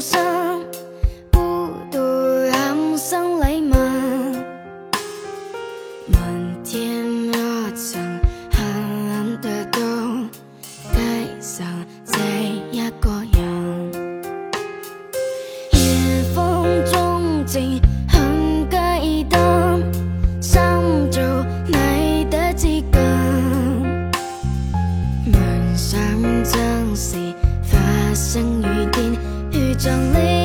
生，孤独让生泪满，满天热情狠狠的冬带上这一个人，夜风中静，很激动，心做你的知己，梦想真是发生雨降临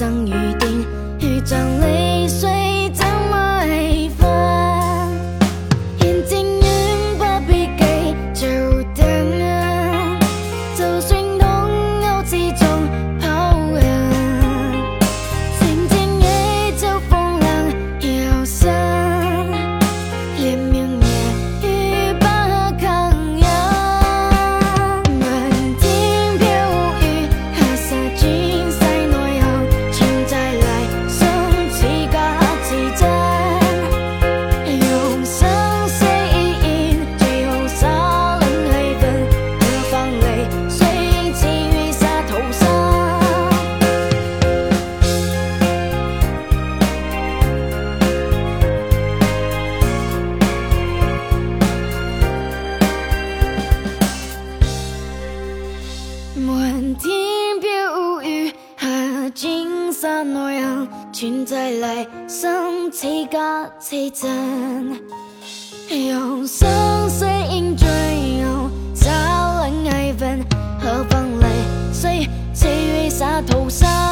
生雨點，遇着你。漫天飘雨，下金山内人，全在嚟生似假似真。用生死应最后，洒冷气氛，和风泪水似雨洒头上。